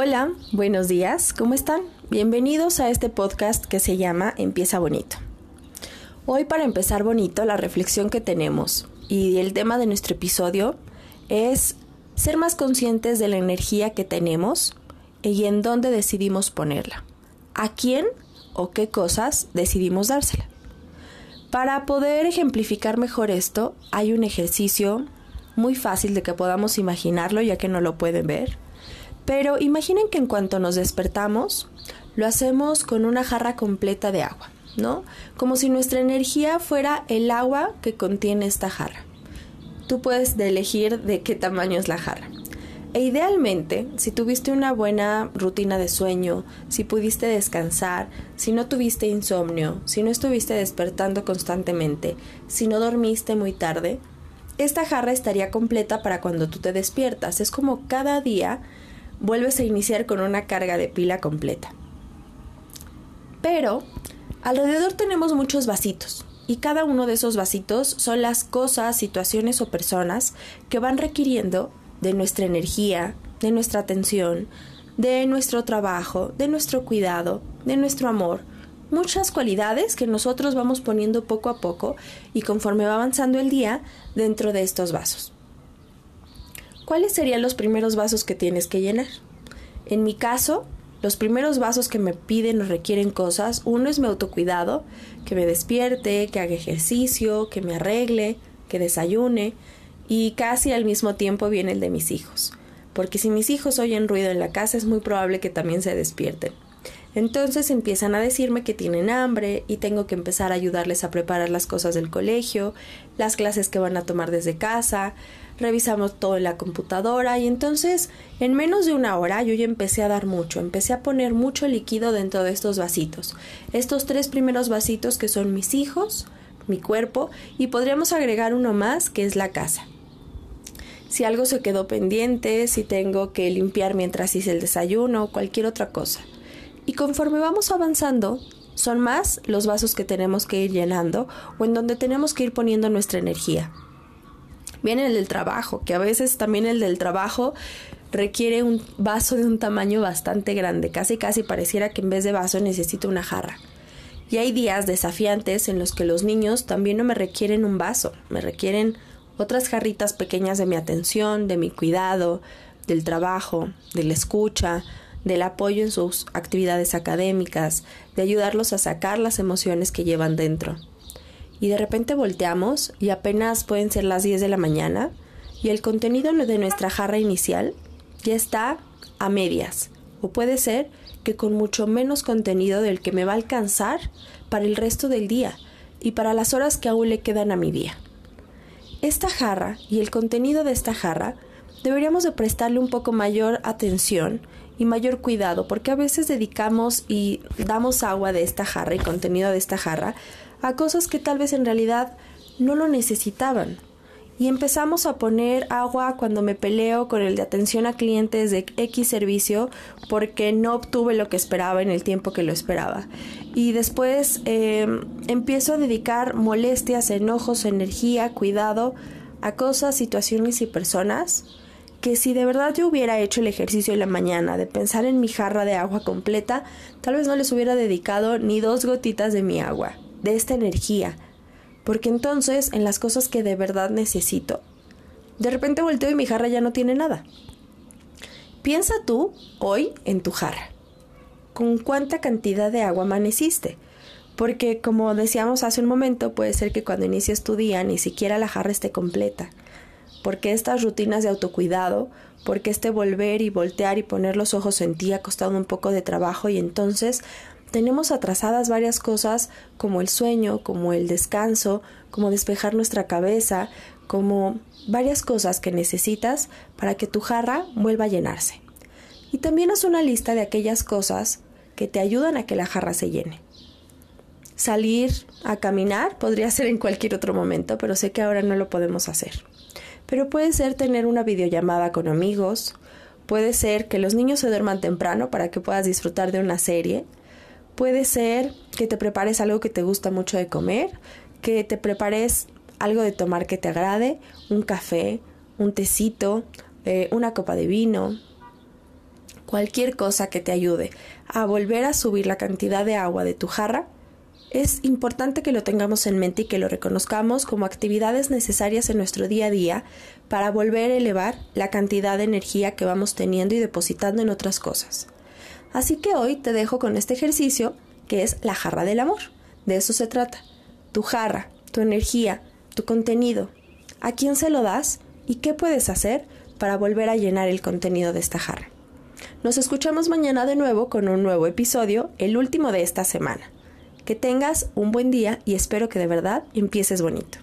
Hola, buenos días, ¿cómo están? Bienvenidos a este podcast que se llama Empieza Bonito. Hoy para empezar bonito, la reflexión que tenemos y el tema de nuestro episodio es ser más conscientes de la energía que tenemos y en dónde decidimos ponerla. ¿A quién o qué cosas decidimos dársela? Para poder ejemplificar mejor esto, hay un ejercicio muy fácil de que podamos imaginarlo ya que no lo pueden ver pero imaginen que en cuanto nos despertamos, lo hacemos con una jarra completa de agua, ¿no? Como si nuestra energía fuera el agua que contiene esta jarra. Tú puedes elegir de qué tamaño es la jarra. E idealmente, si tuviste una buena rutina de sueño, si pudiste descansar, si no tuviste insomnio, si no estuviste despertando constantemente, si no dormiste muy tarde, esta jarra estaría completa para cuando tú te despiertas. Es como cada día vuelves a iniciar con una carga de pila completa. Pero alrededor tenemos muchos vasitos y cada uno de esos vasitos son las cosas, situaciones o personas que van requiriendo de nuestra energía, de nuestra atención, de nuestro trabajo, de nuestro cuidado, de nuestro amor, muchas cualidades que nosotros vamos poniendo poco a poco y conforme va avanzando el día dentro de estos vasos. ¿Cuáles serían los primeros vasos que tienes que llenar? En mi caso, los primeros vasos que me piden o requieren cosas, uno es mi autocuidado, que me despierte, que haga ejercicio, que me arregle, que desayune, y casi al mismo tiempo viene el de mis hijos, porque si mis hijos oyen ruido en la casa es muy probable que también se despierten. Entonces empiezan a decirme que tienen hambre y tengo que empezar a ayudarles a preparar las cosas del colegio, las clases que van a tomar desde casa, revisamos todo en la computadora y entonces en menos de una hora yo ya empecé a dar mucho, empecé a poner mucho líquido dentro de estos vasitos. Estos tres primeros vasitos que son mis hijos, mi cuerpo y podríamos agregar uno más que es la casa. Si algo se quedó pendiente, si tengo que limpiar mientras hice el desayuno o cualquier otra cosa. Y conforme vamos avanzando, son más los vasos que tenemos que ir llenando o en donde tenemos que ir poniendo nuestra energía. Viene el del trabajo, que a veces también el del trabajo requiere un vaso de un tamaño bastante grande, casi casi pareciera que en vez de vaso necesito una jarra. Y hay días desafiantes en los que los niños también no me requieren un vaso, me requieren otras jarritas pequeñas de mi atención, de mi cuidado, del trabajo, de la escucha, del apoyo en sus actividades académicas, de ayudarlos a sacar las emociones que llevan dentro y de repente volteamos y apenas pueden ser las 10 de la mañana y el contenido de nuestra jarra inicial ya está a medias o puede ser que con mucho menos contenido del que me va a alcanzar para el resto del día y para las horas que aún le quedan a mi día. Esta jarra y el contenido de esta jarra deberíamos de prestarle un poco mayor atención y mayor cuidado porque a veces dedicamos y damos agua de esta jarra y contenido de esta jarra a cosas que tal vez en realidad no lo necesitaban. Y empezamos a poner agua cuando me peleo con el de atención a clientes de X servicio porque no obtuve lo que esperaba en el tiempo que lo esperaba. Y después em, empiezo a dedicar molestias, enojos, energía, cuidado a cosas, situaciones y personas que si de verdad yo hubiera hecho el ejercicio en la mañana de pensar en mi jarra de agua completa, tal vez no les hubiera dedicado ni dos gotitas de mi agua de esta energía, porque entonces en las cosas que de verdad necesito, de repente volteo y mi jarra ya no tiene nada. Piensa tú hoy en tu jarra. ¿Con cuánta cantidad de agua amaneciste? Porque como decíamos hace un momento, puede ser que cuando inicies tu día ni siquiera la jarra esté completa. Porque estas rutinas de autocuidado, porque este volver y voltear y poner los ojos en ti ha costado un poco de trabajo y entonces tenemos atrasadas varias cosas como el sueño, como el descanso, como despejar nuestra cabeza, como varias cosas que necesitas para que tu jarra vuelva a llenarse. Y también haz una lista de aquellas cosas que te ayudan a que la jarra se llene. Salir a caminar podría ser en cualquier otro momento, pero sé que ahora no lo podemos hacer. Pero puede ser tener una videollamada con amigos, puede ser que los niños se duerman temprano para que puedas disfrutar de una serie, Puede ser que te prepares algo que te gusta mucho de comer, que te prepares algo de tomar que te agrade, un café, un tecito, eh, una copa de vino, cualquier cosa que te ayude a volver a subir la cantidad de agua de tu jarra, es importante que lo tengamos en mente y que lo reconozcamos como actividades necesarias en nuestro día a día para volver a elevar la cantidad de energía que vamos teniendo y depositando en otras cosas. Así que hoy te dejo con este ejercicio que es la jarra del amor. De eso se trata. Tu jarra, tu energía, tu contenido. ¿A quién se lo das y qué puedes hacer para volver a llenar el contenido de esta jarra? Nos escuchamos mañana de nuevo con un nuevo episodio, el último de esta semana. Que tengas un buen día y espero que de verdad empieces bonito.